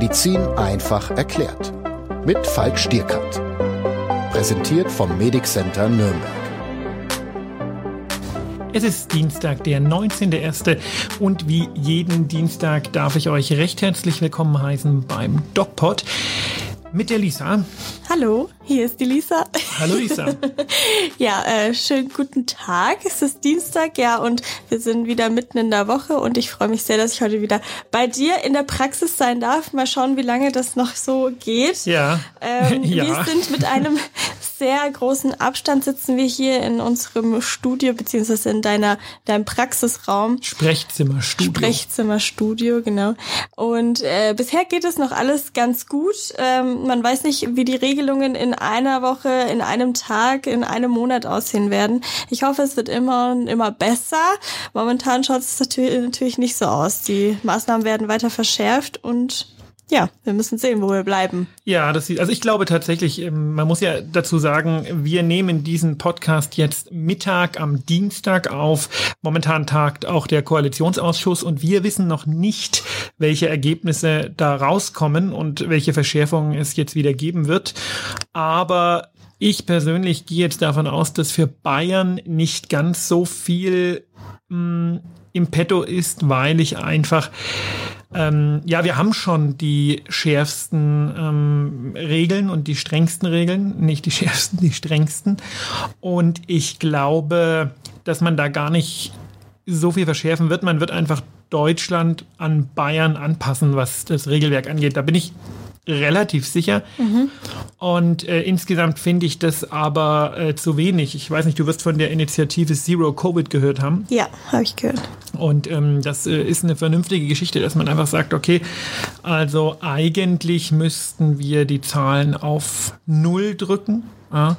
Medizin einfach erklärt. Mit Falk Stierkat. Präsentiert vom Medic Center Nürnberg. Es ist Dienstag, der 19.01. und wie jeden Dienstag darf ich euch recht herzlich willkommen heißen beim DocPod mit der Lisa. Hallo, hier ist die Lisa. Hallo Lisa. ja, äh, schönen guten Tag. Es ist Dienstag, ja, und wir sind wieder mitten in der Woche und ich freue mich sehr, dass ich heute wieder bei dir in der Praxis sein darf. Mal schauen, wie lange das noch so geht. Ja. Ähm, ja. Wir sind mit einem sehr großen Abstand sitzen wir hier in unserem Studio beziehungsweise in deiner deinem Praxisraum. Sprechzimmerstudio. Sprechzimmerstudio, genau. Und äh, bisher geht es noch alles ganz gut. Ähm, man weiß nicht, wie die Regelungen in einer Woche, in einem Tag, in einem Monat aussehen werden. Ich hoffe, es wird immer und immer besser. Momentan schaut es natürlich nicht so aus. Die Maßnahmen werden weiter verschärft und ja, wir müssen sehen, wo wir bleiben. Ja, das sieht, also ich glaube tatsächlich, ähm, man muss ja dazu sagen, wir nehmen diesen Podcast jetzt Mittag am Dienstag auf. Momentan tagt auch der Koalitionsausschuss und wir wissen noch nicht, welche Ergebnisse da rauskommen und welche Verschärfungen es jetzt wieder geben wird. Aber ich persönlich gehe jetzt davon aus, dass für Bayern nicht ganz so viel mh, mm, im Petto ist, weil ich einfach ähm, ja, wir haben schon die schärfsten ähm, Regeln und die strengsten Regeln, nicht die schärfsten, die strengsten. Und ich glaube, dass man da gar nicht so viel verschärfen wird. Man wird einfach Deutschland an Bayern anpassen, was das Regelwerk angeht. Da bin ich relativ sicher. Mhm. Und äh, insgesamt finde ich das aber äh, zu wenig. Ich weiß nicht, du wirst von der Initiative Zero Covid gehört haben. Ja, habe ich gehört. Und ähm, das äh, ist eine vernünftige Geschichte, dass man einfach sagt, okay, also eigentlich müssten wir die Zahlen auf Null drücken ja,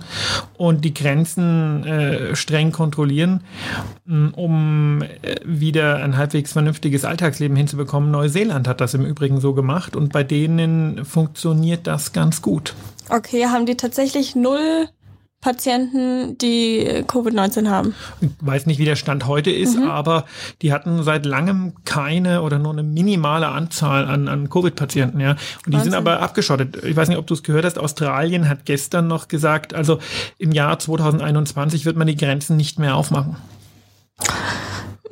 und die Grenzen äh, streng kontrollieren, um äh, wieder ein halbwegs vernünftiges Alltagsleben hinzubekommen. Neuseeland hat das im Übrigen so gemacht und bei denen funktioniert das ganz gut. Okay, haben die tatsächlich null Patienten, die Covid-19 haben. Ich weiß nicht, wie der Stand heute ist, mhm. aber die hatten seit langem keine oder nur eine minimale Anzahl an, an Covid-Patienten, ja. Und die Wahnsinn. sind aber abgeschottet. Ich weiß nicht, ob du es gehört hast. Australien hat gestern noch gesagt, also im Jahr 2021 wird man die Grenzen nicht mehr aufmachen.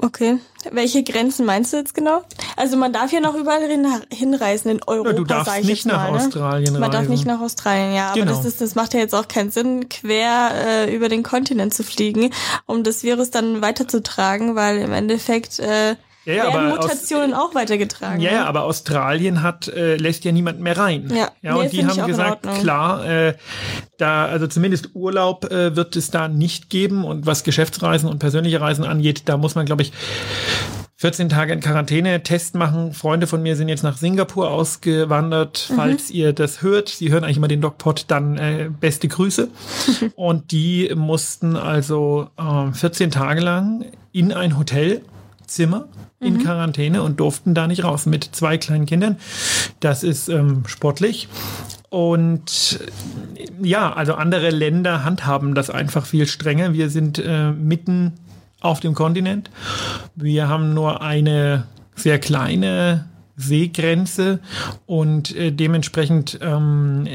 Okay. Welche Grenzen meinst du jetzt genau? Also man darf ja noch überall hin, hinreisen in Europa. Ja, du darfst nicht nach mal, ne? Australien Man reisen. darf nicht nach Australien, ja. Aber genau. das, ist, das macht ja jetzt auch keinen Sinn, quer äh, über den Kontinent zu fliegen, um das Virus dann weiterzutragen, weil im Endeffekt äh, ja, ja, werden Mutationen aus, auch weitergetragen. Ja, ja, ne? aber Australien hat äh, lässt ja niemand mehr rein. Ja, ja nee, und die haben gesagt, klar, äh, da also zumindest Urlaub äh, wird es da nicht geben und was Geschäftsreisen und persönliche Reisen angeht, da muss man glaube ich 14 Tage in Quarantäne, Test machen. Freunde von mir sind jetzt nach Singapur ausgewandert. Mhm. Falls ihr das hört, sie hören eigentlich immer den DocPod, dann äh, beste Grüße. und die mussten also äh, 14 Tage lang in ein Hotelzimmer in mhm. Quarantäne und durften da nicht raus mit zwei kleinen Kindern. Das ist ähm, sportlich. Und ja, also andere Länder handhaben das einfach viel strenger. Wir sind äh, mitten auf dem Kontinent. Wir haben nur eine sehr kleine Seegrenze und äh, dementsprechend ähm,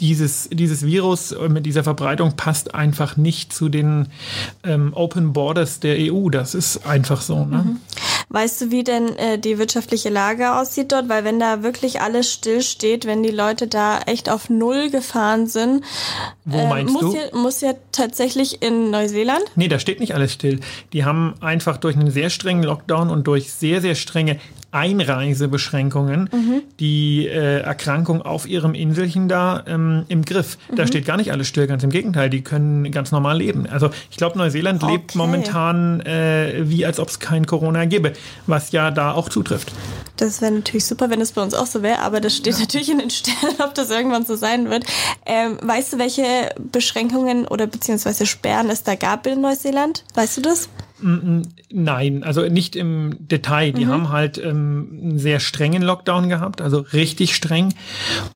dieses, dieses Virus mit dieser Verbreitung passt einfach nicht zu den ähm, Open Borders der EU. Das ist einfach so. Ne? Mhm. Weißt du, wie denn äh, die wirtschaftliche Lage aussieht dort? Weil wenn da wirklich alles stillsteht, wenn die Leute da echt auf Null gefahren sind, Wo äh, meinst muss, du? Ja, muss ja tatsächlich in Neuseeland? Nee, da steht nicht alles still. Die haben einfach durch einen sehr strengen Lockdown und durch sehr, sehr strenge Einreisebeschränkungen mhm. die äh, Erkrankung auf ihrem Inselchen da ähm, im Griff. Da mhm. steht gar nicht alles still, ganz im Gegenteil, die können ganz normal leben. Also ich glaube, Neuseeland okay. lebt momentan äh, wie als ob es kein Corona gäbe, was ja da auch zutrifft. Das wäre natürlich super, wenn es bei uns auch so wäre, aber das steht ja. natürlich in den Sternen, ob das irgendwann so sein wird. Ähm, weißt du, welche Beschränkungen oder beziehungsweise Sperren es da gab in Neuseeland? Weißt du das? Nein, also nicht im Detail. Die mhm. haben halt ähm, einen sehr strengen Lockdown gehabt, also richtig streng.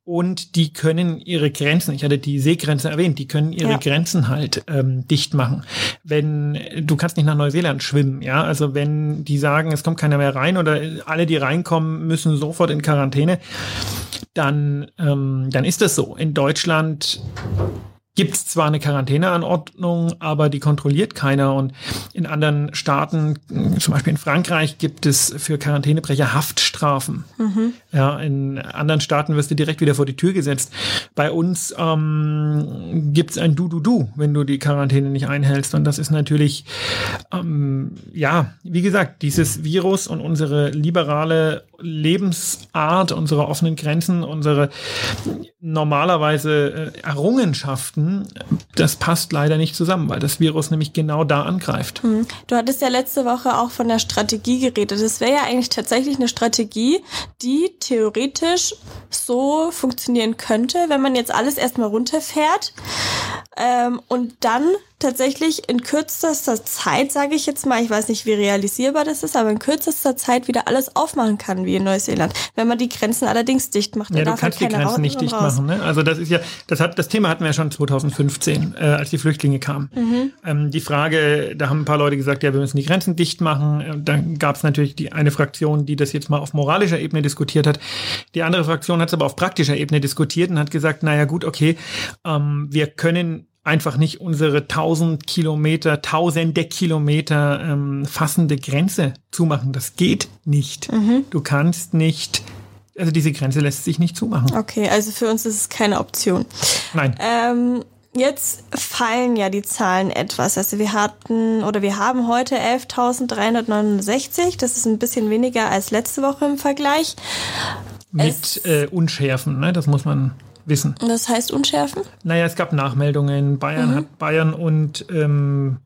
Und die können ihre Grenzen, ich hatte die Seegrenze erwähnt, die können ihre ja. Grenzen halt ähm, dicht machen. Wenn du kannst nicht nach Neuseeland schwimmen, ja, also wenn die sagen, es kommt keiner mehr rein oder alle, die reinkommen, müssen sofort in Quarantäne, dann ähm, dann ist das so. In Deutschland gibt es zwar eine Quarantäneanordnung, aber die kontrolliert keiner. Und in anderen Staaten, zum Beispiel in Frankreich, gibt es für Quarantänebrecher Haftstrafen. Mhm. Ja, in anderen Staaten wirst du direkt wieder vor die Tür gesetzt. Bei uns ähm, gibt es ein Du-Du-Du, wenn du die Quarantäne nicht einhältst. Und das ist natürlich, ähm, ja, wie gesagt, dieses Virus und unsere liberale Lebensart, unsere offenen Grenzen, unsere normalerweise äh, Errungenschaften, das passt leider nicht zusammen, weil das Virus nämlich genau da angreift. Hm. Du hattest ja letzte Woche auch von der Strategie geredet. Das wäre ja eigentlich tatsächlich eine Strategie, die theoretisch so funktionieren könnte, wenn man jetzt alles erstmal runterfährt ähm, und dann tatsächlich in kürzester Zeit, sage ich jetzt mal, ich weiß nicht, wie realisierbar das ist, aber in kürzester Zeit wieder alles aufmachen kann, wie in Neuseeland. Wenn man die Grenzen allerdings dicht macht. Ja, du kannst halt die Grenzen nicht dicht raus. machen. Ne? Also das ist ja, das hat, das Thema hatten wir ja schon 2015, äh, als die Flüchtlinge kamen. Mhm. Ähm, die Frage, da haben ein paar Leute gesagt, ja, wir müssen die Grenzen dicht machen. Dann gab es natürlich die eine Fraktion, die das jetzt mal auf moralischer Ebene diskutiert hat. Die andere Fraktion hat es aber auf praktischer Ebene diskutiert und hat gesagt, naja gut, okay, ähm, wir können einfach nicht unsere tausend Kilometer, tausende Kilometer ähm, fassende Grenze zumachen. Das geht nicht. Mhm. Du kannst nicht, also diese Grenze lässt sich nicht zumachen. Okay, also für uns ist es keine Option. Nein. Ähm, jetzt fallen ja die Zahlen etwas. Also wir hatten oder wir haben heute 11.369. Das ist ein bisschen weniger als letzte Woche im Vergleich. Mit äh, Unschärfen, ne? Das muss man wissen. Das heißt unschärfen? Naja, es gab Nachmeldungen. Bayern mhm. hat Bayern und ähm,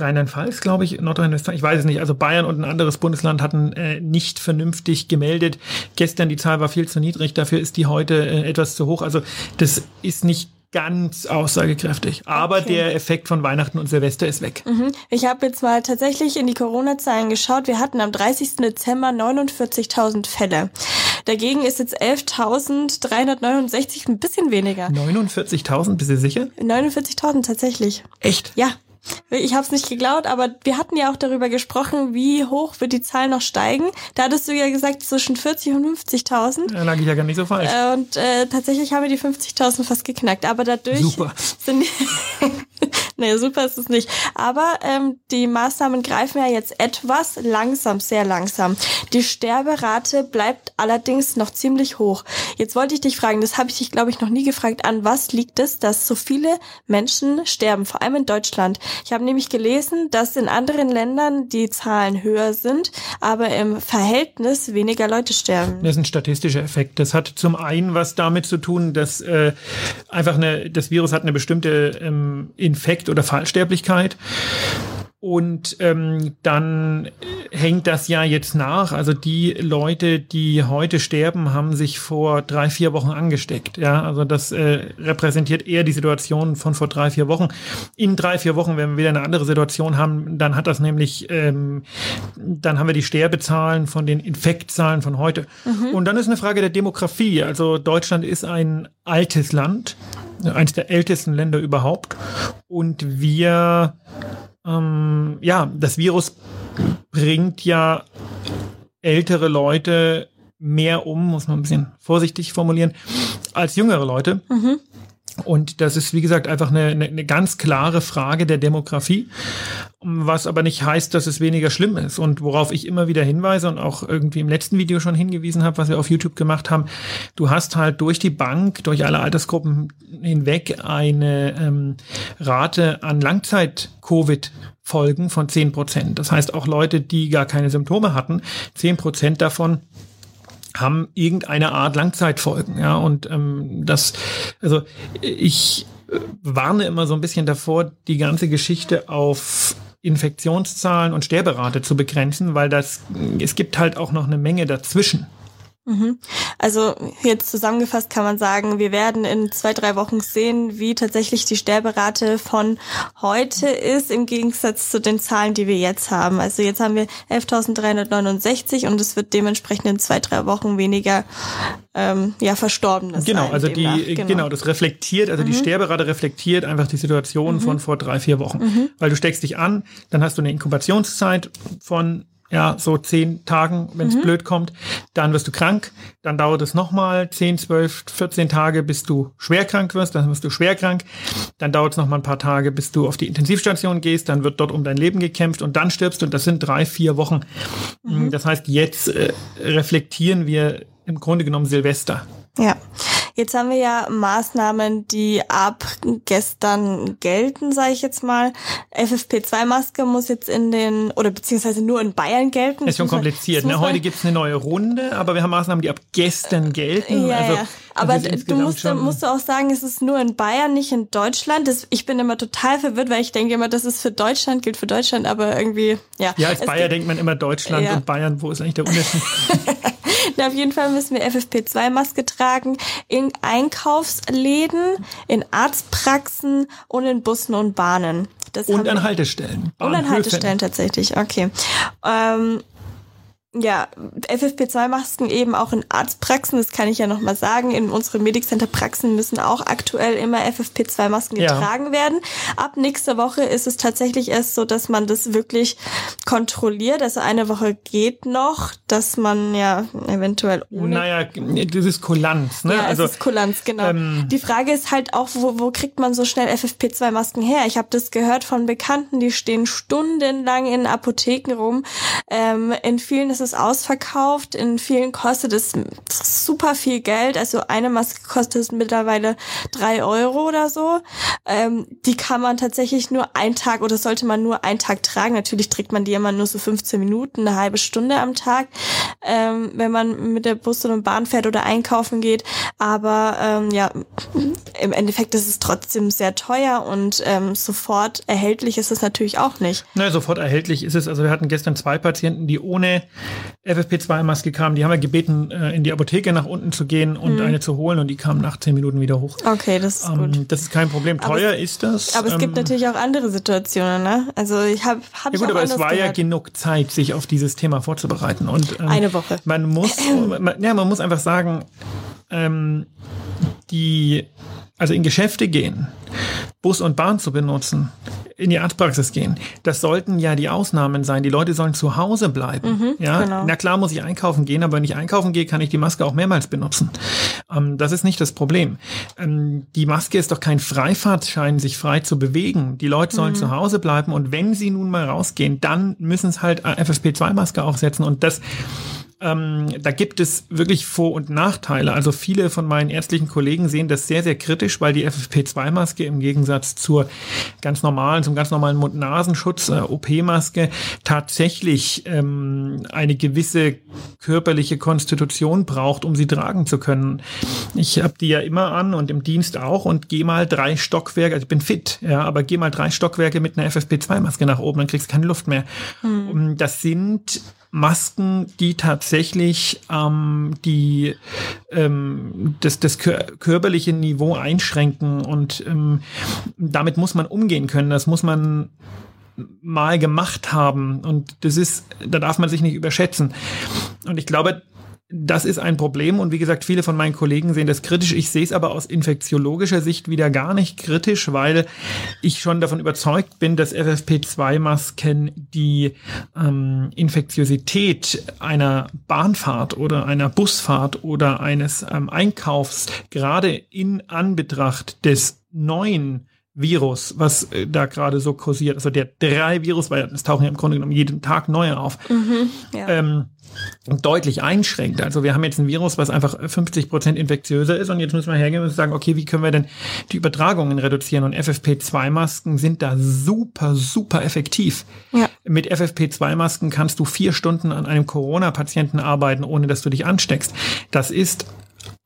Rheinland-Pfalz, glaube ich, Nordrhein-Westfalen, ich weiß es nicht. Also Bayern und ein anderes Bundesland hatten äh, nicht vernünftig gemeldet. Gestern die Zahl war viel zu niedrig, dafür ist die heute äh, etwas zu hoch. Also das ist nicht ganz aussagekräftig. Aber okay. der Effekt von Weihnachten und Silvester ist weg. Mhm. Ich habe jetzt mal tatsächlich in die Corona-Zahlen geschaut. Wir hatten am 30. Dezember 49.000 Fälle. Dagegen ist jetzt 11.369 ein bisschen weniger. 49.000, bist du sicher? 49.000 tatsächlich. Echt? Ja. Ich habe es nicht geglaubt, aber wir hatten ja auch darüber gesprochen, wie hoch wird die Zahl noch steigen. Da hattest du ja gesagt zwischen 40 und 50.000. Da lag ich ja gar nicht so falsch. Und äh, tatsächlich haben wir die 50.000 fast geknackt. Aber dadurch Super. sind nee, super ist es nicht. Aber ähm, die Maßnahmen greifen ja jetzt etwas langsam, sehr langsam. Die Sterberate bleibt allerdings noch ziemlich hoch. Jetzt wollte ich dich fragen, das habe ich dich, glaube ich, noch nie gefragt, an was liegt es, dass so viele Menschen sterben, vor allem in Deutschland. Ich habe nämlich gelesen, dass in anderen Ländern die Zahlen höher sind, aber im Verhältnis weniger Leute sterben. Das ist ein statistischer Effekt. Das hat zum einen was damit zu tun, dass äh, einfach eine, das Virus hat eine bestimmte ähm, Infekt- oder Fallsterblichkeit. Und ähm, dann hängt das ja jetzt nach. Also die Leute, die heute sterben, haben sich vor drei, vier Wochen angesteckt. Ja, also das äh, repräsentiert eher die Situation von vor drei, vier Wochen. In drei, vier Wochen, wenn wir wieder eine andere Situation haben, dann hat das nämlich, ähm, dann haben wir die Sterbezahlen von den Infektzahlen von heute. Mhm. Und dann ist eine Frage der Demografie. Also Deutschland ist ein altes Land, eines der ältesten Länder überhaupt. Und wir ähm, ja, das Virus bringt ja ältere Leute mehr um, muss man ein bisschen vorsichtig formulieren, als jüngere Leute. Mhm. Und das ist, wie gesagt, einfach eine, eine, eine ganz klare Frage der Demografie, was aber nicht heißt, dass es weniger schlimm ist. Und worauf ich immer wieder hinweise und auch irgendwie im letzten Video schon hingewiesen habe, was wir auf YouTube gemacht haben, du hast halt durch die Bank, durch alle Altersgruppen hinweg eine ähm, Rate an Langzeit-Covid Folgen von zehn Prozent. Das heißt, auch Leute, die gar keine Symptome hatten, zehn Prozent davon haben irgendeine Art Langzeitfolgen. Ja, und ähm, das, also ich äh, warne immer so ein bisschen davor, die ganze Geschichte auf Infektionszahlen und Sterberate zu begrenzen, weil das, es gibt halt auch noch eine Menge dazwischen. Mhm. Also jetzt zusammengefasst kann man sagen, wir werden in zwei, drei Wochen sehen, wie tatsächlich die Sterberate von heute ist, im Gegensatz zu den Zahlen, die wir jetzt haben. Also jetzt haben wir 11.369 und es wird dementsprechend in zwei, drei Wochen weniger ähm, ja, Verstorbene Genau, sein, also die, genau. genau. das reflektiert, also mhm. die Sterberate reflektiert einfach die Situation mhm. von vor drei, vier Wochen. Mhm. Weil du steckst dich an, dann hast du eine Inkubationszeit von ja, so zehn Tagen, wenn es mhm. blöd kommt, dann wirst du krank, dann dauert es nochmal zehn, zwölf, 14 Tage, bis du schwer krank wirst, dann wirst du schwer krank, dann dauert es nochmal ein paar Tage, bis du auf die Intensivstation gehst, dann wird dort um dein Leben gekämpft und dann stirbst du und das sind drei, vier Wochen. Mhm. Das heißt, jetzt äh, reflektieren wir im Grunde genommen Silvester. Ja, jetzt haben wir ja Maßnahmen, die ab gestern gelten, sage ich jetzt mal. FFP2-Maske muss jetzt in den, oder beziehungsweise nur in Bayern gelten. Das ist schon kompliziert. Ne? Heute gibt's eine neue Runde, aber wir haben Maßnahmen, die ab gestern gelten. Ja, also, ja. Aber du musst, musst du auch sagen, es ist nur in Bayern, nicht in Deutschland. Das, ich bin immer total verwirrt, weil ich denke immer, das ist für Deutschland, gilt für Deutschland, aber irgendwie, ja. Ja, als Bayer denkt man immer Deutschland ja. und Bayern, wo ist eigentlich der Unterschied? Na, auf jeden Fall müssen wir FFP2-Maske tragen in Einkaufsläden, in Arztpraxen und in Bussen und Bahnen. Das und an Haltestellen. Und an Haltestellen tatsächlich, okay. Ähm, ja, FFP2-Masken eben auch in Arztpraxen, das kann ich ja nochmal sagen. In unseren Medic Center Praxen müssen auch aktuell immer FFP2-Masken ja. getragen werden. Ab nächster Woche ist es tatsächlich erst so, dass man das wirklich kontrolliert. Also eine Woche geht noch, dass man ja eventuell ohne. Naja, das ist Kulanz, ne? Ja, also, es ist Kulanz, genau. Ähm, Die Frage ist halt auch, wo, wo kriegt man so schnell FFP2-Masken her? Ich habe das gehört von Bekannten, die stehen stundenlang in Apotheken rum. Ähm, in vielen ist es ausverkauft. In vielen kostet es super viel Geld. Also eine Maske kostet mittlerweile drei Euro oder so. Ähm, die kann man tatsächlich nur einen Tag oder sollte man nur einen Tag tragen. Natürlich trägt man die immer nur so 15 Minuten, eine halbe Stunde am Tag, ähm, wenn man mit der Bus oder Bahn fährt oder einkaufen geht. Aber ähm, ja, im Endeffekt ist es trotzdem sehr teuer und ähm, sofort erhältlich ist es natürlich auch nicht. Na, sofort erhältlich ist es. Also wir hatten gestern zwei Patienten, die ohne FFP2-Maske kamen. Die haben wir gebeten, äh, in die Apotheke nach unten zu gehen und mhm. eine zu holen und die kamen nach zehn Minuten wieder hoch. Okay, das ist ähm, gut. Das ist kein Problem. Teuer aber ist das. Aber es ähm, gibt natürlich auch andere Situationen, ne? Also ich habe hab Ja gut, aber es war gehört. ja genug Zeit, sich auf dieses Thema vorzubereiten. Und, ähm, eine Woche. Man muss, man, ja, man muss einfach sagen, ähm, die, also in Geschäfte gehen, Bus und Bahn zu benutzen, in die Arztpraxis gehen. Das sollten ja die Ausnahmen sein. Die Leute sollen zu Hause bleiben. Mhm, ja, genau. na klar muss ich einkaufen gehen, aber wenn ich einkaufen gehe, kann ich die Maske auch mehrmals benutzen. Ähm, das ist nicht das Problem. Ähm, die Maske ist doch kein Freifahrtschein, sich frei zu bewegen. Die Leute sollen mhm. zu Hause bleiben und wenn sie nun mal rausgehen, dann müssen es halt FFP2-Maske aufsetzen und das ähm, da gibt es wirklich Vor- und Nachteile. Also viele von meinen ärztlichen Kollegen sehen das sehr, sehr kritisch, weil die FFP2-Maske im Gegensatz zur ganz normalen, zum ganz normalen Mund-Nasenschutz, äh, OP-Maske, tatsächlich ähm, eine gewisse körperliche Konstitution braucht, um sie tragen zu können. Ich habe die ja immer an und im Dienst auch und gehe mal drei Stockwerke, also ich bin fit, ja, aber gehe mal drei Stockwerke mit einer FFP2-Maske nach oben, dann kriegst du keine Luft mehr. Hm. Das sind Masken, die tatsächlich ähm, die ähm, das, das körperliche Niveau einschränken und ähm, damit muss man umgehen können. Das muss man mal gemacht haben und das ist, da darf man sich nicht überschätzen. Und ich glaube, das ist ein Problem und wie gesagt, viele von meinen Kollegen sehen das kritisch. Ich sehe es aber aus infektiologischer Sicht wieder gar nicht kritisch, weil ich schon davon überzeugt bin, dass FFP2-Masken die ähm, Infektiosität einer Bahnfahrt oder einer Busfahrt oder eines ähm, Einkaufs gerade in Anbetracht des neuen Virus, was äh, da gerade so kursiert, also der drei Virus, weil es tauchen ja im Grunde genommen jeden Tag neue auf. Mhm, ja. ähm, deutlich einschränkt. Also wir haben jetzt ein Virus, was einfach 50 Prozent infektiöser ist und jetzt müssen wir hergehen und sagen, okay, wie können wir denn die Übertragungen reduzieren? Und FFP2-Masken sind da super, super effektiv. Ja. Mit FFP2-Masken kannst du vier Stunden an einem Corona-Patienten arbeiten, ohne dass du dich ansteckst. Das ist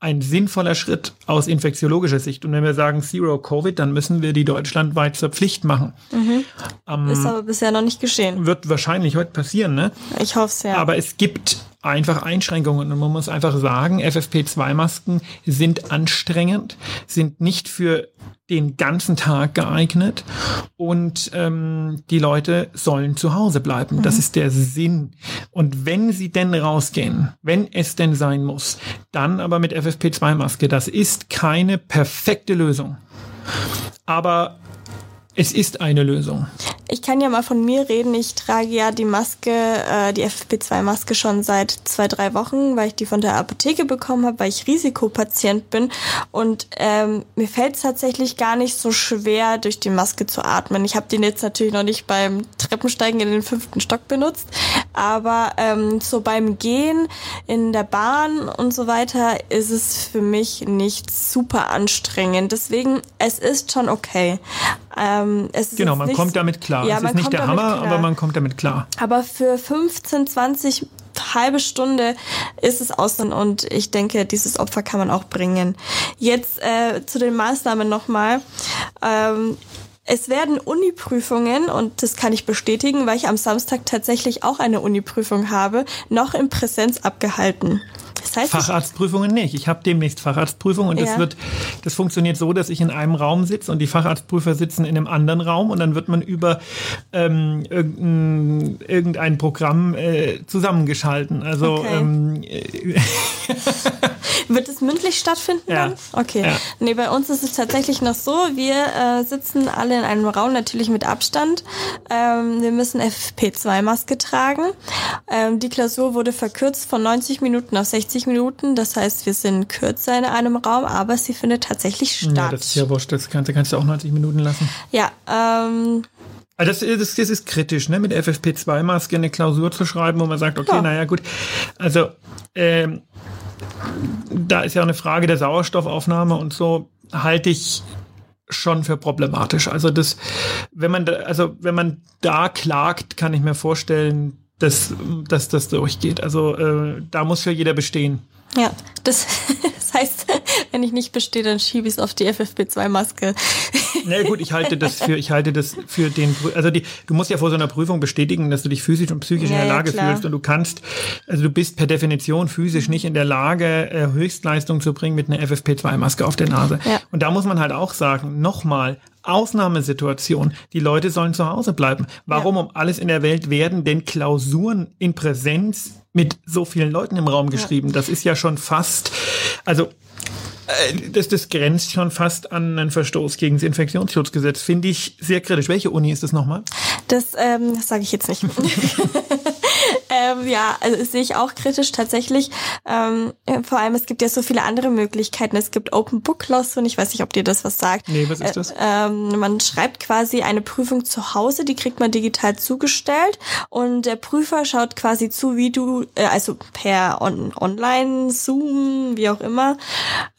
ein sinnvoller Schritt aus infektiologischer Sicht. Und wenn wir sagen Zero Covid, dann müssen wir die deutschlandweit zur Pflicht machen. Mhm. Ähm, ist aber bisher noch nicht geschehen. Wird wahrscheinlich heute passieren, ne? Ich hoffe es ja. Aber es gibt einfach Einschränkungen. Und man muss einfach sagen, FFP2-Masken sind anstrengend, sind nicht für den ganzen Tag geeignet und ähm, die Leute sollen zu Hause bleiben. Mhm. Das ist der Sinn. Und wenn sie denn rausgehen, wenn es denn sein muss, dann aber mit FFP2-Maske. Das ist keine perfekte Lösung. Aber es ist eine Lösung. Ich kann ja mal von mir reden. Ich trage ja die Maske, äh, die FFP2-Maske schon seit zwei, drei Wochen, weil ich die von der Apotheke bekommen habe, weil ich Risikopatient bin. Und ähm, mir fällt es tatsächlich gar nicht so schwer, durch die Maske zu atmen. Ich habe den jetzt natürlich noch nicht beim Treppensteigen in den fünften Stock benutzt, aber ähm, so beim Gehen in der Bahn und so weiter ist es für mich nicht super anstrengend. Deswegen, es ist schon okay. Ähm, genau, man kommt damit klar. Ja, es ist nicht der Hammer, klar. aber man kommt damit klar. Aber für 15, 20 halbe Stunde ist es aus und ich denke, dieses Opfer kann man auch bringen. Jetzt äh, zu den Maßnahmen nochmal. Ähm, es werden Uni-Prüfungen, und das kann ich bestätigen, weil ich am Samstag tatsächlich auch eine Uni-Prüfung habe, noch in Präsenz abgehalten. Das heißt, Facharztprüfungen nicht. Ich habe demnächst Facharztprüfungen und ja. das wird, das funktioniert so, dass ich in einem Raum sitze und die Facharztprüfer sitzen in einem anderen Raum und dann wird man über ähm, irgendein, irgendein Programm äh, zusammengeschalten. Also okay. ähm, Wird es mündlich stattfinden ja. dann? Okay. Ja. Nee, bei uns ist es tatsächlich noch so, wir äh, sitzen alle in einem Raum, natürlich mit Abstand. Ähm, wir müssen FP2-Maske tragen. Ähm, die Klausur wurde verkürzt von 90 Minuten auf 60 Minuten. Das heißt, wir sind kürzer in einem Raum, aber sie findet tatsächlich statt. Ja, das ist ja wurscht. Das kannst, kannst du auch 90 Minuten lassen. Ja, ähm, also das, das, das ist kritisch, ne? mit FFP2-Maske eine Klausur zu schreiben, wo man sagt, okay, ja. naja, gut. Also ähm, da ist ja eine Frage der Sauerstoffaufnahme und so halte ich schon für problematisch. Also das, wenn man da, also wenn man da klagt, kann ich mir vorstellen, dass, dass das durchgeht. Also äh, da muss für jeder bestehen. Ja, das, das heißt, wenn ich nicht bestehe, dann schiebe ich es auf die FFP2-Maske. Na gut, ich halte das für, ich halte das für den, also die, du musst ja vor so einer Prüfung bestätigen, dass du dich physisch und psychisch ja, in der Lage ja, fühlst und du kannst, also du bist per Definition physisch nicht in der Lage, äh, Höchstleistung zu bringen mit einer FFP2-Maske auf der Nase. Ja. Und da muss man halt auch sagen, nochmal, Ausnahmesituation. Die Leute sollen zu Hause bleiben. Warum ja. um alles in der Welt werden denn Klausuren in Präsenz mit so vielen Leuten im Raum geschrieben? Ja. Das ist ja schon fast, also äh, das, das grenzt schon fast an einen Verstoß gegen das Infektionsschutzgesetz. Finde ich sehr kritisch. Welche Uni ist das nochmal? Das, ähm, das sage ich jetzt nicht. ähm, ja, also sehe ich auch kritisch tatsächlich. Ähm, vor allem, es gibt ja so viele andere Möglichkeiten. Es gibt Open Book Loss und ich weiß nicht, ob dir das was sagt. Nee, was ist das? Äh, ähm, man schreibt quasi eine Prüfung zu Hause, die kriegt man digital zugestellt und der Prüfer schaut quasi zu, wie du, äh, also per on Online, Zoom, wie auch immer,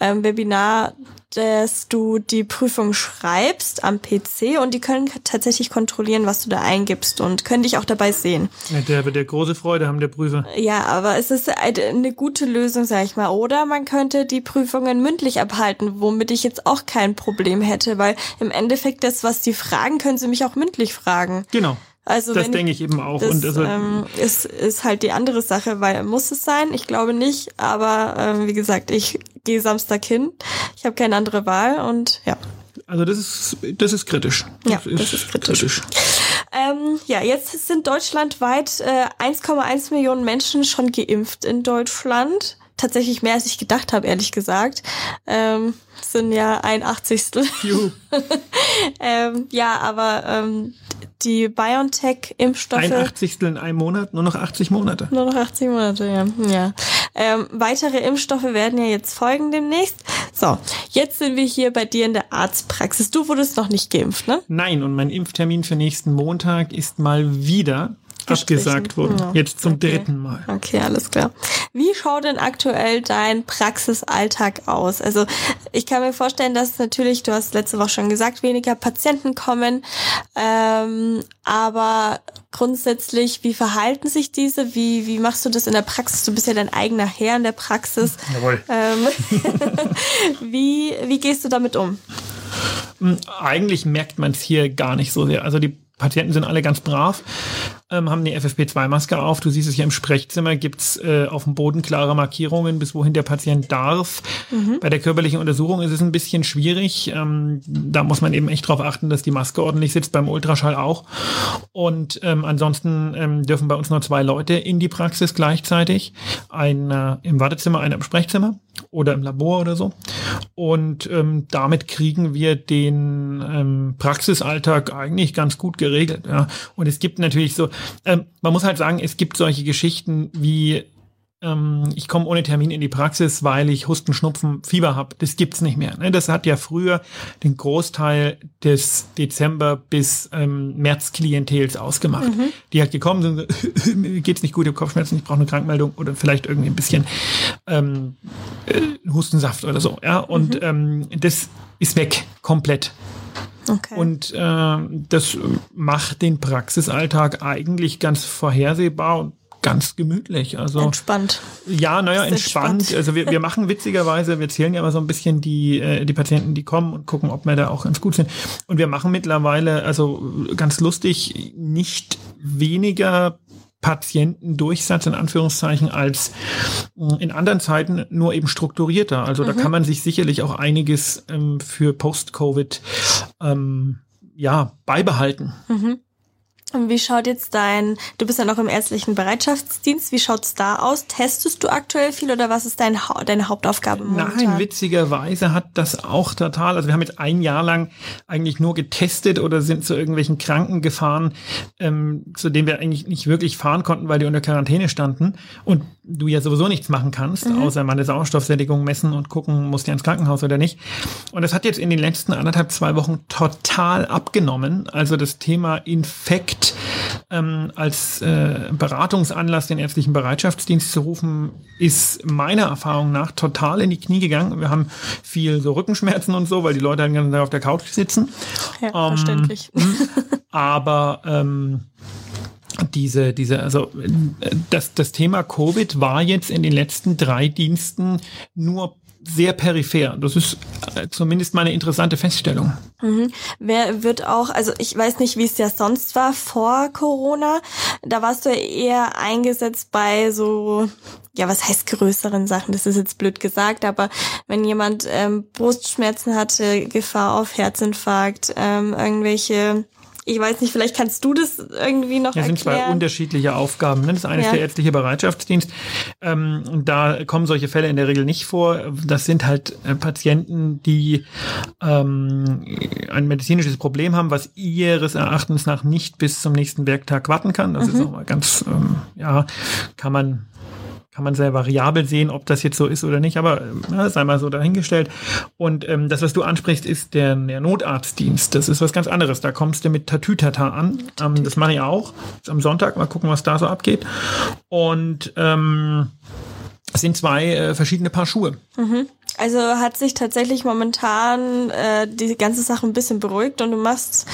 ähm, Webinar dass du die Prüfung schreibst am PC und die können tatsächlich kontrollieren, was du da eingibst und können dich auch dabei sehen. Ja, der wird der große Freude haben, der Prüfer. Ja, aber es ist eine gute Lösung, sag ich mal. Oder man könnte die Prüfungen mündlich abhalten, womit ich jetzt auch kein Problem hätte, weil im Endeffekt das, was die fragen, können sie mich auch mündlich fragen. Genau. Also das denke ich eben auch. Das und also, ähm, ist, ist halt die andere Sache, weil muss es sein? Ich glaube nicht, aber ähm, wie gesagt, ich gehe Samstag hin. Ich habe keine andere Wahl und ja. Also das ist das ist kritisch. Das ja, ist das ist kritisch. kritisch. Ähm, ja, jetzt sind deutschlandweit äh, 1,1 Millionen Menschen schon geimpft in Deutschland. Tatsächlich mehr als ich gedacht habe, ehrlich gesagt. Ähm, sind ja ein Achtzigstel. ähm, ja, aber ähm, die BioNTech-Impfstoffe. Ein Achtzigstel in einem Monat, nur noch 80 Monate. Nur noch 80 Monate, ja. ja. Ähm, weitere Impfstoffe werden ja jetzt folgen demnächst. So, jetzt sind wir hier bei dir in der Arztpraxis. Du wurdest noch nicht geimpft, ne? Nein, und mein Impftermin für nächsten Montag ist mal wieder abgesagt worden. Ja. Jetzt zum okay. dritten Mal. Okay, alles klar. Wie schaut denn aktuell dein Praxisalltag aus? Also ich kann mir vorstellen, dass natürlich, du hast letzte Woche schon gesagt, weniger Patienten kommen, ähm, aber grundsätzlich, wie verhalten sich diese? Wie, wie machst du das in der Praxis? Du bist ja dein eigener Herr in der Praxis. Jawohl. Ähm, wie, wie gehst du damit um? Hm, eigentlich merkt man es hier gar nicht so sehr. Also die Patienten sind alle ganz brav. Ähm, haben eine FFP2-Maske auf. Du siehst es hier im Sprechzimmer, gibt's äh, auf dem Boden klare Markierungen, bis wohin der Patient darf. Mhm. Bei der körperlichen Untersuchung ist es ein bisschen schwierig. Ähm, da muss man eben echt drauf achten, dass die Maske ordentlich sitzt, beim Ultraschall auch. Und ähm, ansonsten ähm, dürfen bei uns nur zwei Leute in die Praxis gleichzeitig. Einer im Wartezimmer, einer im Sprechzimmer oder im Labor oder so. Und ähm, damit kriegen wir den ähm, Praxisalltag eigentlich ganz gut geregelt. Ja. Und es gibt natürlich so, ähm, man muss halt sagen, es gibt solche Geschichten wie ähm, ich komme ohne Termin in die Praxis, weil ich Husten, Schnupfen, Fieber habe. Das gibt's nicht mehr. Ne? Das hat ja früher den Großteil des Dezember bis ähm, März Klientels ausgemacht. Mhm. Die hat gekommen sind, mir geht's nicht gut, ich habe Kopfschmerzen, ich brauche eine Krankmeldung oder vielleicht irgendwie ein bisschen ähm, äh, Hustensaft oder so. Ja, und mhm. ähm, das ist weg komplett. Okay. Und äh, das macht den Praxisalltag eigentlich ganz vorhersehbar und ganz gemütlich. Also entspannt. Ja, naja, entspannt. entspannt. Also wir, wir machen witzigerweise, wir zählen ja immer so ein bisschen die, äh, die Patienten, die kommen und gucken, ob wir da auch ganz gut sind. Und wir machen mittlerweile, also ganz lustig, nicht weniger Patientendurchsatz in Anführungszeichen als äh, in anderen Zeiten nur eben strukturierter. Also mhm. da kann man sich sicherlich auch einiges ähm, für Post-Covid ähm, ja beibehalten. Mhm. Wie schaut jetzt dein, du bist ja noch im ärztlichen Bereitschaftsdienst, wie schaut's da aus? Testest du aktuell viel oder was ist dein, deine Hauptaufgabe momentan? Nein, witzigerweise hat das auch total, also wir haben jetzt ein Jahr lang eigentlich nur getestet oder sind zu irgendwelchen Kranken gefahren, ähm, zu denen wir eigentlich nicht wirklich fahren konnten, weil die unter Quarantäne standen und du ja sowieso nichts machen kannst, mhm. außer meine Sauerstoffsättigung messen und gucken, musst du ins Krankenhaus oder nicht. Und das hat jetzt in den letzten anderthalb, zwei Wochen total abgenommen. Also das Thema Infekt ähm, als äh, Beratungsanlass den ärztlichen Bereitschaftsdienst zu rufen, ist meiner Erfahrung nach total in die Knie gegangen. Wir haben viel so Rückenschmerzen und so, weil die Leute den ganzen Tag auf der Couch sitzen. Ja, ähm, verständlich. Hm. Aber ähm, diese, diese, also das, das Thema Covid war jetzt in den letzten drei Diensten nur sehr peripher. Das ist äh, zumindest mal eine interessante Feststellung. Mhm. Wer wird auch, also ich weiß nicht, wie es ja sonst war vor Corona. Da warst du eher eingesetzt bei so, ja, was heißt größeren Sachen? Das ist jetzt blöd gesagt, aber wenn jemand ähm, Brustschmerzen hatte, Gefahr auf Herzinfarkt, ähm, irgendwelche ich weiß nicht, vielleicht kannst du das irgendwie noch das erklären. Das sind zwei unterschiedliche Aufgaben. Ne? Das eine ja. ist der ärztliche Bereitschaftsdienst. Ähm, da kommen solche Fälle in der Regel nicht vor. Das sind halt äh, Patienten, die ähm, ein medizinisches Problem haben, was ihres Erachtens nach nicht bis zum nächsten Werktag warten kann. Das mhm. ist auch mal ganz, ähm, ja, kann man kann man sehr variabel sehen, ob das jetzt so ist oder nicht, aber ja, sei mal so dahingestellt. Und ähm, das, was du ansprichst, ist der, der Notarztdienst. Das ist was ganz anderes. Da kommst du mit Tatütata an. Ähm, das mache ich auch. Ist am Sonntag. Mal gucken, was da so abgeht. Und ähm, es sind zwei äh, verschiedene Paar Schuhe. Mhm. Also hat sich tatsächlich momentan äh, die ganze Sache ein bisschen beruhigt und du machst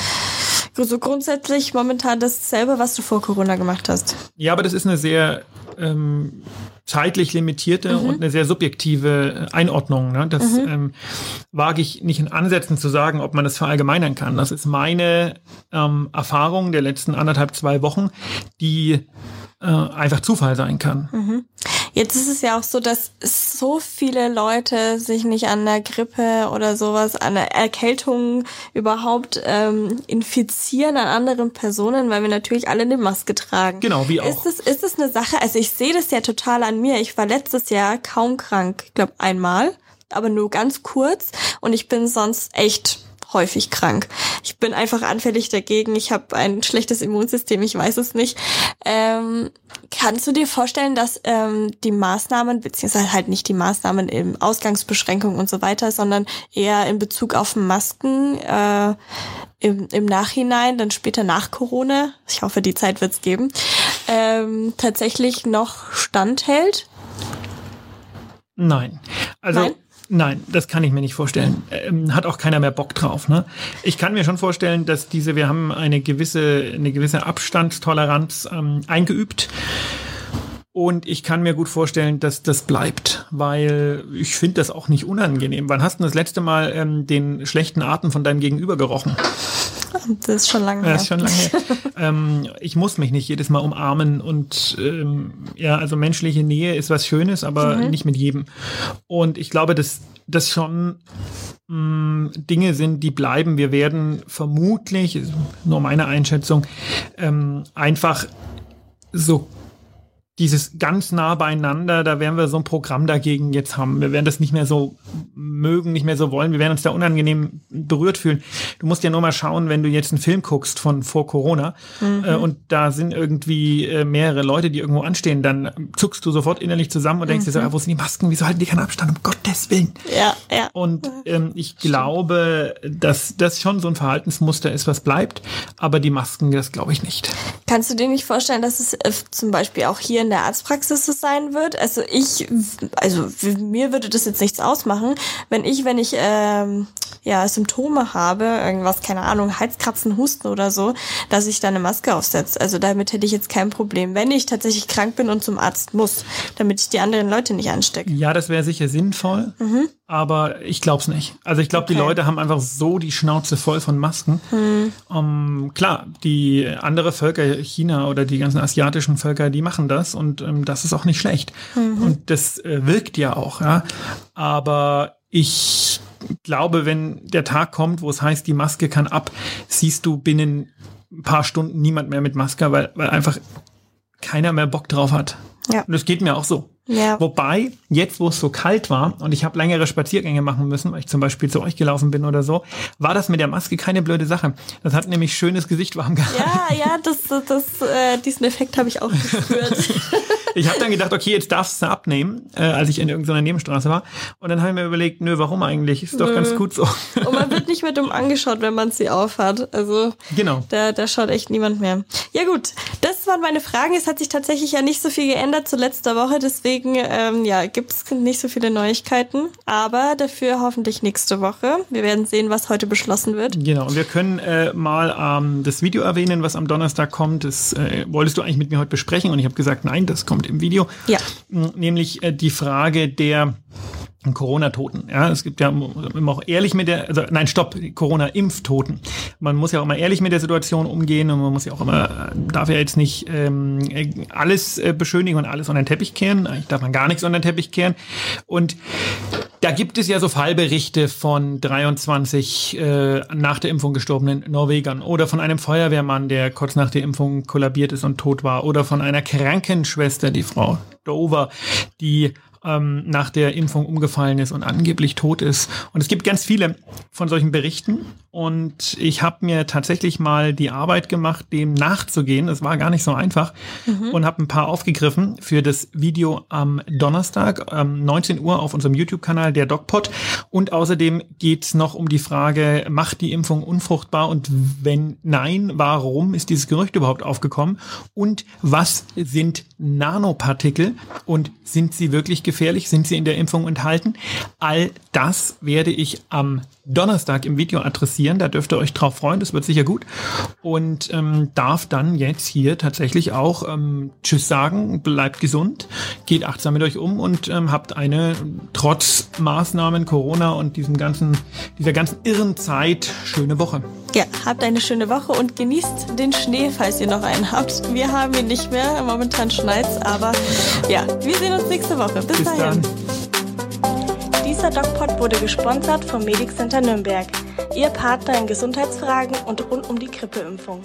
so grundsätzlich momentan dasselbe, was du vor Corona gemacht hast. Ja, aber das ist eine sehr ähm, zeitlich limitierte mhm. und eine sehr subjektive Einordnung. Ne? Das mhm. ähm, wage ich nicht in Ansätzen zu sagen, ob man das verallgemeinern kann. Das ist meine ähm, Erfahrung der letzten anderthalb, zwei Wochen, die äh, einfach Zufall sein kann. Mhm. Jetzt ist es ja auch so, dass so viele Leute sich nicht an der Grippe oder sowas, an der Erkältung überhaupt ähm, infizieren an anderen Personen, weil wir natürlich alle eine Maske tragen. Genau, wie auch. Ist es, ist es eine Sache, also ich sehe das ja total an mir. Ich war letztes Jahr kaum krank, ich glaube einmal, aber nur ganz kurz und ich bin sonst echt häufig krank. Ich bin einfach anfällig dagegen. Ich habe ein schlechtes Immunsystem, ich weiß es nicht. Ähm, kannst du dir vorstellen, dass ähm, die Maßnahmen, beziehungsweise halt nicht die Maßnahmen im Ausgangsbeschränkung und so weiter, sondern eher in Bezug auf Masken äh, im, im Nachhinein, dann später nach Corona, ich hoffe, die Zeit wird's geben, ähm, tatsächlich noch standhält? Nein. Also Nein? Nein, das kann ich mir nicht vorstellen. Ähm, hat auch keiner mehr Bock drauf. Ne? Ich kann mir schon vorstellen, dass diese, wir haben eine gewisse, eine gewisse Abstandstoleranz ähm, eingeübt. Und ich kann mir gut vorstellen, dass das bleibt, weil ich finde das auch nicht unangenehm. Wann hast du das letzte Mal ähm, den schlechten Atem von deinem Gegenüber gerochen? Das ist schon lange her. Das ist schon lange her. ähm, ich muss mich nicht jedes Mal umarmen und ähm, ja, also menschliche Nähe ist was Schönes, aber mhm. nicht mit jedem. Und ich glaube, dass das schon mh, mm, Dinge sind, die bleiben. Wir werden vermutlich, nur meine Einschätzung, ähm, einfach so dieses ganz nah beieinander, da werden wir so ein Programm dagegen jetzt haben. Wir werden das nicht mehr so mögen, nicht mehr so wollen. Wir werden uns da unangenehm berührt fühlen. Du musst ja nur mal schauen, wenn du jetzt einen Film guckst von vor Corona mhm. äh, und da sind irgendwie äh, mehrere Leute, die irgendwo anstehen, dann zuckst du sofort innerlich zusammen und denkst mhm. dir so, ah, wo sind die Masken? Wieso halten die keinen Abstand? Um Gottes Willen. Ja, ja. Und ähm, ich glaube, dass das schon so ein Verhaltensmuster ist, was bleibt. Aber die Masken, das glaube ich nicht. Kannst du dir nicht vorstellen, dass es äh, zum Beispiel auch hier in der Arztpraxis so sein wird. Also ich, also mir würde das jetzt nichts ausmachen, wenn ich, wenn ich ähm, ja Symptome habe, irgendwas, keine Ahnung, Halskratzen, Husten oder so, dass ich da eine Maske aufsetze. Also damit hätte ich jetzt kein Problem, wenn ich tatsächlich krank bin und zum Arzt muss, damit ich die anderen Leute nicht anstecke. Ja, das wäre sicher sinnvoll. Mhm aber ich glaube es nicht. Also ich glaube, okay. die Leute haben einfach so die Schnauze voll von Masken. Hm. Um, ähm, klar, die andere Völker, China oder die ganzen asiatischen Völker, die machen das und ähm, das ist auch nicht schlecht. Mhm. Und das äh, wirkt ja auch, ja. Aber ich glaube, wenn der Tag kommt, wo es heißt, die Maske kann ab, siehst du binnen ein paar Stunden niemand mehr mit Maske, weil, weil einfach keiner mehr Bock drauf hat. Ja. Und das geht mir auch so. Ja. Wobei, jetzt wo es so kalt war und ich habe längere Spaziergänge machen müssen, weil ich zum Beispiel zu euch gelaufen bin oder so, war das mit der Maske keine blöde Sache. Das hat nämlich schönes Gesicht warm gehalten. Ja, ja, das, das, äh, diesen Effekt habe ich auch gespürt. ich habe dann gedacht, okay, jetzt darfst du abnehmen, äh, als ich in irgendeiner Nebenstraße war. Und dann habe ich mir überlegt, nö, warum eigentlich? Ist doch nö. ganz gut so. und man wird nicht mehr dumm angeschaut, wenn man sie aufhat. Also genau. da, da schaut echt niemand mehr. Ja gut, das waren meine Fragen. Es hat sich tatsächlich ja nicht so viel geändert zu letzter Woche, deswegen ähm, ja, gibt es nicht so viele Neuigkeiten. Aber dafür hoffentlich nächste Woche. Wir werden sehen, was heute beschlossen wird. Genau, und wir können äh, mal ähm, das Video erwähnen, was am Donnerstag kommt. Das äh, wolltest du eigentlich mit mir heute besprechen und ich habe gesagt, nein, das kommt im Video. Ja. Nämlich äh, die Frage der Corona-Toten. Ja, es gibt ja immer auch ehrlich mit der, also nein, stopp, Corona-Impftoten. Man muss ja auch immer ehrlich mit der Situation umgehen und man muss ja auch immer, darf ja jetzt nicht ähm, alles äh, beschönigen und alles unter den Teppich kehren. Eigentlich darf man gar nichts unter den Teppich kehren. Und da gibt es ja so Fallberichte von 23 äh, nach der Impfung gestorbenen Norwegern oder von einem Feuerwehrmann, der kurz nach der Impfung kollabiert ist und tot war oder von einer Krankenschwester, die Frau Dover, die ähm, nach der Impfung umgefallen ist und angeblich tot ist. Und es gibt ganz viele von solchen Berichten. Und ich habe mir tatsächlich mal die Arbeit gemacht, dem nachzugehen. Das war gar nicht so einfach. Mhm. Und habe ein paar aufgegriffen für das Video am Donnerstag, ähm, 19 Uhr auf unserem YouTube-Kanal, der DocPod. Und außerdem geht's noch um die Frage, macht die Impfung unfruchtbar? Und wenn nein, warum ist dieses Gerücht überhaupt aufgekommen? Und was sind Nanopartikel? Und sind sie wirklich gefährlich? Sind sie in der Impfung enthalten? All das werde ich am Donnerstag im Video adressieren. Da dürft ihr euch drauf freuen, das wird sicher gut. Und ähm, darf dann jetzt hier tatsächlich auch ähm, Tschüss sagen, bleibt gesund, geht achtsam mit euch um und ähm, habt eine trotz Maßnahmen, Corona und diesem ganzen, dieser ganzen irren Zeit schöne Woche. Ja, habt eine schöne Woche und genießt den Schnee, falls ihr noch einen habt. Wir haben ihn nicht mehr, momentan schneit's, aber ja, wir sehen uns nächste Woche. Bis, Bis dahin. Dann. Dieser DocPod wurde gesponsert vom Medic Center Nürnberg, Ihr Partner in Gesundheitsfragen und rund um die Grippeimpfung.